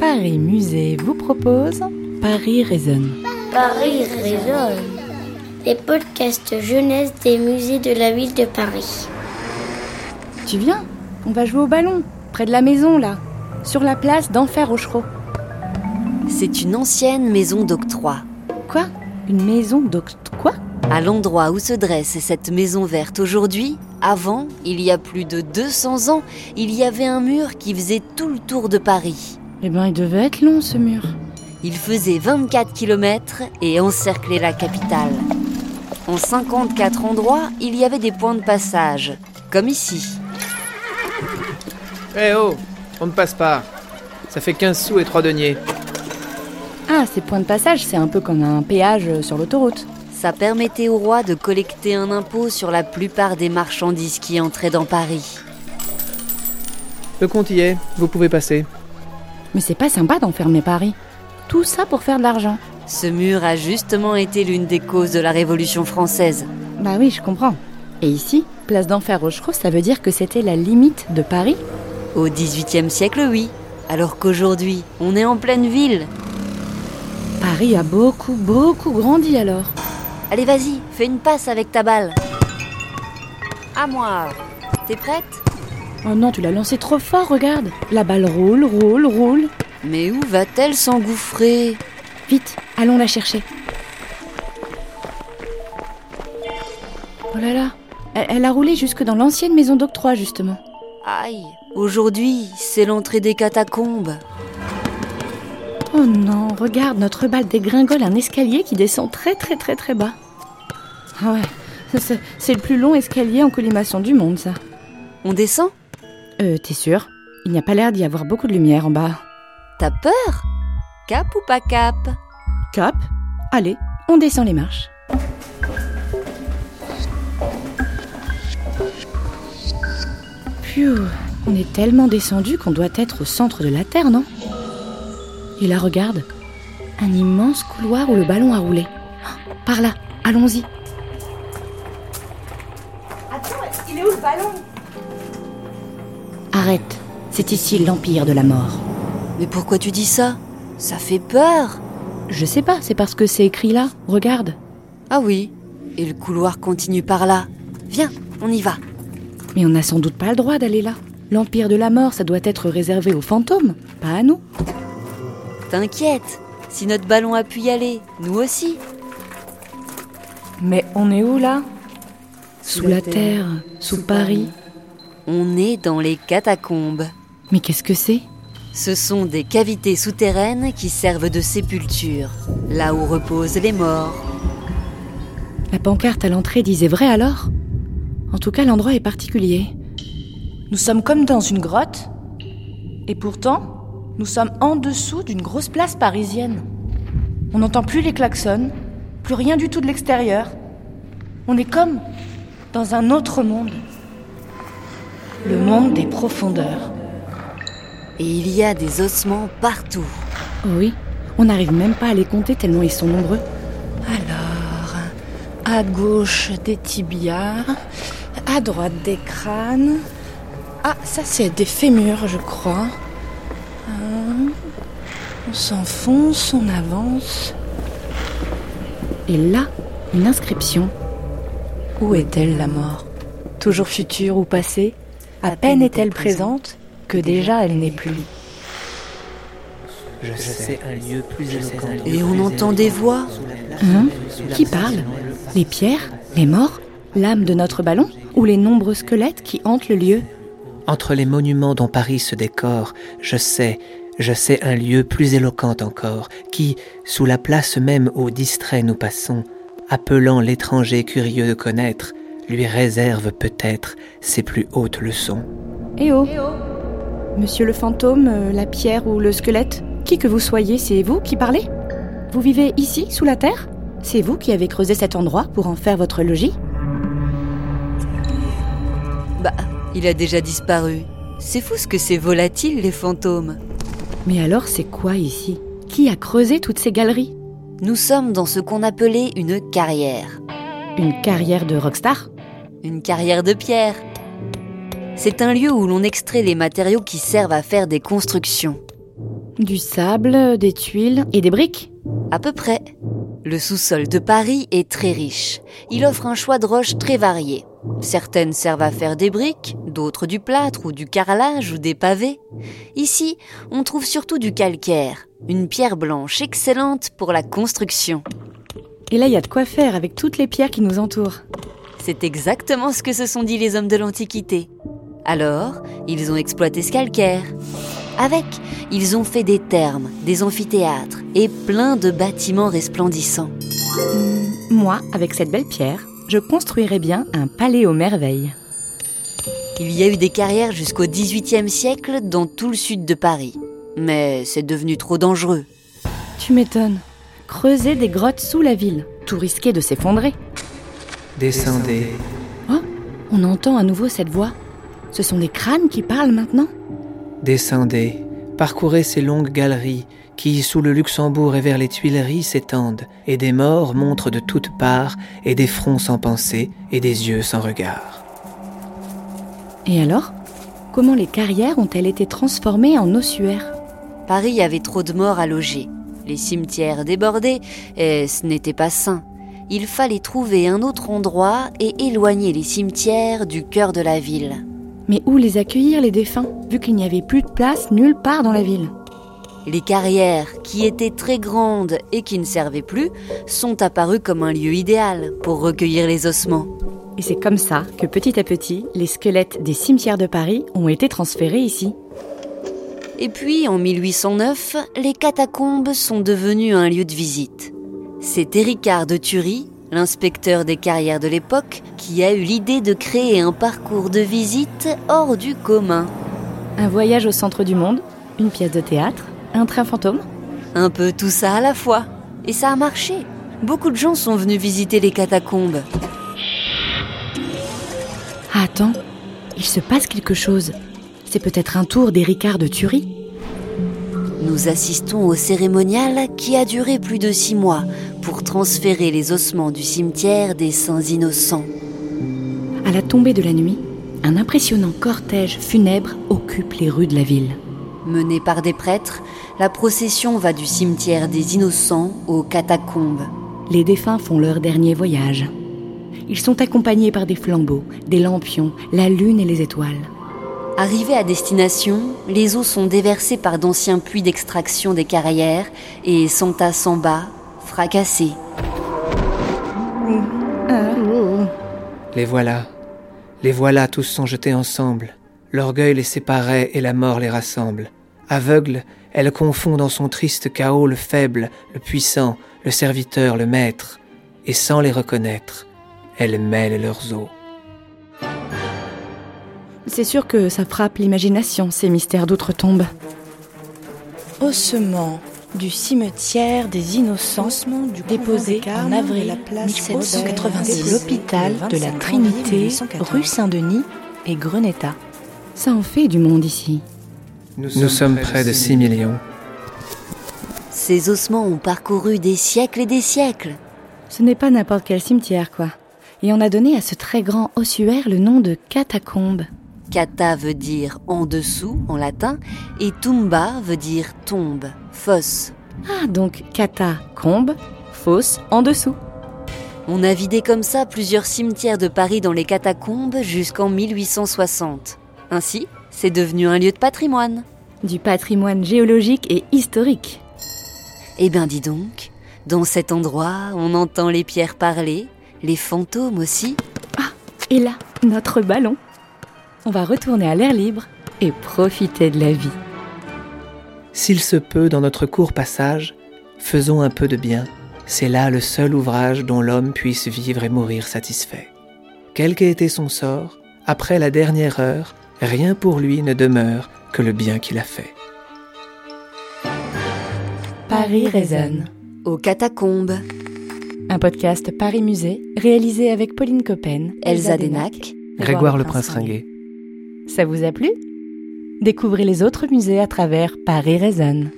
Paris Musée vous propose Paris résonne. Paris résonne. Les podcasts jeunesse des musées de la ville de Paris. Tu viens? On va jouer au ballon, près de la maison là, sur la place d'Enfer Rochereau. C'est une ancienne maison d'octroi. Quoi? Une maison d'octroi? À l'endroit où se dresse cette maison verte aujourd'hui, avant, il y a plus de 200 ans, il y avait un mur qui faisait tout le tour de Paris. Eh ben, il devait être long ce mur. Il faisait 24 km et encerclait la capitale. En 54 endroits, il y avait des points de passage, comme ici. Eh oh, on ne passe pas. Ça fait 15 sous et 3 deniers. Ah, ces points de passage, c'est un peu comme un péage sur l'autoroute. Ça permettait au roi de collecter un impôt sur la plupart des marchandises qui entraient dans Paris. Le compte y est, vous pouvez passer. Mais c'est pas sympa d'enfermer Paris. Tout ça pour faire de l'argent. Ce mur a justement été l'une des causes de la Révolution française. Bah oui, je comprends. Et ici, place d'Enfer Rochereau, ça veut dire que c'était la limite de Paris? Au XVIIIe siècle, oui. Alors qu'aujourd'hui, on est en pleine ville. Paris a beaucoup, beaucoup grandi alors. Allez, vas-y, fais une passe avec ta balle. À moi. T'es prête? Oh non, tu l'as lancé trop fort, regarde. La balle roule, roule, roule. Mais où va-t-elle s'engouffrer? Vite, allons la chercher. Oh là là, elle, elle a roulé jusque dans l'ancienne maison d'octroi, justement. Aïe, aujourd'hui, c'est l'entrée des catacombes. Oh non, regarde, notre balle dégringole un escalier qui descend très très très très bas. Ah ouais, c'est le plus long escalier en colimaçon du monde, ça. On descend? Euh, t'es sûr? Il n'y a pas l'air d'y avoir beaucoup de lumière en bas. T'as peur? Cap ou pas cap? Cap? Allez, on descend les marches. Pfiou, on est tellement descendu qu'on doit être au centre de la Terre, non? Et là, regarde, un immense couloir où le ballon a roulé. Ah, Par là, allons-y. Attends, il est où le ballon? Arrête, c'est ici l'Empire de la mort. Mais pourquoi tu dis ça? Ça fait peur Je sais pas, c'est parce que c'est écrit là, regarde. Ah oui, et le couloir continue par là. Viens, on y va. Mais on n'a sans doute pas le droit d'aller là. L'Empire de la mort, ça doit être réservé aux fantômes, pas à nous. T'inquiète, si notre ballon a pu y aller, nous aussi. Mais on est où là? Sous la terre, sous Paris. On est dans les catacombes. Mais qu'est-ce que c'est? Ce sont des cavités souterraines qui servent de sépulture, là où reposent les morts. La pancarte à l'entrée disait vrai alors? En tout cas, l'endroit est particulier. Nous sommes comme dans une grotte, et pourtant, nous sommes en dessous d'une grosse place parisienne. On n'entend plus les klaxons, plus rien du tout de l'extérieur. On est comme dans un autre monde. Le monde des profondeurs. Et il y a des ossements partout. Oui, on n'arrive même pas à les compter tellement ils sont nombreux. Alors, à gauche des tibias, à droite des crânes. Ah, ça c'est des fémurs, je crois. Hein, On s'enfonce, on avance. Et là, une inscription. Où est-elle la mort? Toujours future ou passée? À peine est-elle présente que déjà elle n'est plus. Je sais un lieu plus éloquent. Et on entend des voix. Hein Qui parle Les pierres Les morts L'âme de notre ballon Ou les nombreux squelettes qui hantent le lieu Entre les monuments dont Paris se décore, je sais, je sais un lieu plus éloquent encore, qui, sous la place même où distrait nous passons, appelant l'étranger curieux de connaître, lui réserve peut-être ses plus hautes leçons. Eh oh Monsieur le fantôme, euh, la pierre ou le squelette Qui que vous soyez, c'est vous qui parlez? Vous vivez ici, sous la terre? C'est vous qui avez creusé cet endroit pour en faire votre logis? Bah, il a déjà disparu. C'est fou ce que c'est volatile, les fantômes. Mais alors c'est quoi ici? Qui a creusé toutes ces galeries? Nous sommes dans ce qu'on appelait une carrière. Une carrière de rockstar? Une carrière de pierre. C'est un lieu où l'on extrait les matériaux qui servent à faire des constructions. Du sable, des tuiles et des briques À peu près. Le sous-sol de Paris est très riche. Il offre un choix de roches très varié. Certaines servent à faire des briques, d'autres du plâtre ou du carrelage ou des pavés. Ici, on trouve surtout du calcaire, une pierre blanche excellente pour la construction. Et là, il y a de quoi faire avec toutes les pierres qui nous entourent. C'est exactement ce que se sont dit les hommes de l'Antiquité. Alors, ils ont exploité ce calcaire. Avec, ils ont fait des thermes, des amphithéâtres et plein de bâtiments resplendissants. Moi, avec cette belle pierre, je construirais bien un palais aux merveilles. Il y a eu des carrières jusqu'au XVIIIe siècle dans tout le sud de Paris. Mais c'est devenu trop dangereux. Tu m'étonnes. Creuser des grottes sous la ville, tout risqué de s'effondrer. Descendez. Oh, on entend à nouveau cette voix. Ce sont des crânes qui parlent maintenant Descendez, parcourez ces longues galeries qui, sous le Luxembourg et vers les Tuileries, s'étendent, et des morts montrent de toutes parts, et des fronts sans pensée, et des yeux sans regard. Et alors? Comment les carrières ont-elles été transformées en ossuaires? Paris avait trop de morts à loger, les cimetières débordés, et ce n'était pas sain. Il fallait trouver un autre endroit et éloigner les cimetières du cœur de la ville. Mais où les accueillir, les défunts, vu qu'il n'y avait plus de place nulle part dans la ville? Les carrières, qui étaient très grandes et qui ne servaient plus, sont apparues comme un lieu idéal pour recueillir les ossements. Et c'est comme ça que petit à petit, les squelettes des cimetières de Paris ont été transférés ici. Et puis, en 1809, les catacombes sont devenues un lieu de visite. C'est Éricard de Thury, l'inspecteur des carrières de l'époque, qui a eu l'idée de créer un parcours de visite hors du commun. Un voyage au centre du monde, une pièce de théâtre, un train fantôme Un peu tout ça à la fois. Et ça a marché. Beaucoup de gens sont venus visiter les catacombes. Ah, attends, il se passe quelque chose. C'est peut-être un tour d'Éricard de Thury Nous assistons au cérémonial qui a duré plus de six mois pour transférer les ossements du cimetière des Saints Innocents. À la tombée de la nuit, un impressionnant cortège funèbre occupe les rues de la ville. Menée par des prêtres, la procession va du cimetière des Innocents aux catacombes. Les défunts font leur dernier voyage. Ils sont accompagnés par des flambeaux, des lampions, la lune et les étoiles. Arrivés à destination, les eaux sont déversées par d'anciens puits d'extraction des carrières et s'entassent en bas, fracassés. Les voilà. Les voilà tous sont jetés ensemble. L'orgueil les séparait et la mort les rassemble. Aveugle, elle confond dans son triste chaos le faible, le puissant, le serviteur, le maître, et sans les reconnaître, elle mêle leurs os. C'est sûr que ça frappe l'imagination, ces mystères d'outre-tombe. Ossements du cimetière des innocents déposé en avril 1786 l'hôpital de la Trinité, rue Saint-Denis et Greneta. Ça en fait du monde ici. Nous sommes près de 6 millions. Ces ossements ont parcouru des siècles et des siècles. Ce n'est pas n'importe quel cimetière, quoi. Et on a donné à ce très grand ossuaire le nom de catacombe. Kata veut dire en dessous en latin et tumba veut dire tombe, fosse. Ah, donc catacombe, fosse en dessous. On a vidé comme ça plusieurs cimetières de Paris dans les catacombes jusqu'en 1860. Ainsi, c'est devenu un lieu de patrimoine. Du patrimoine géologique et historique. Eh bien, dis donc, dans cet endroit, on entend les pierres parler, les fantômes aussi. Ah, et là, notre ballon. On va retourner à l'air libre et profiter de la vie. S'il se peut, dans notre court passage, faisons un peu de bien. C'est là le seul ouvrage dont l'homme puisse vivre et mourir satisfait. Quel qu'ait été son sort, après la dernière heure, rien pour lui ne demeure que le bien qu'il a fait. Paris résonne. Aux catacombes, Un podcast Paris Musée réalisé avec Pauline Coppen, Elsa Denac, Grégoire le Prince Ringuet. Ça vous a plu? Découvrez les autres musées à travers Paris résonne.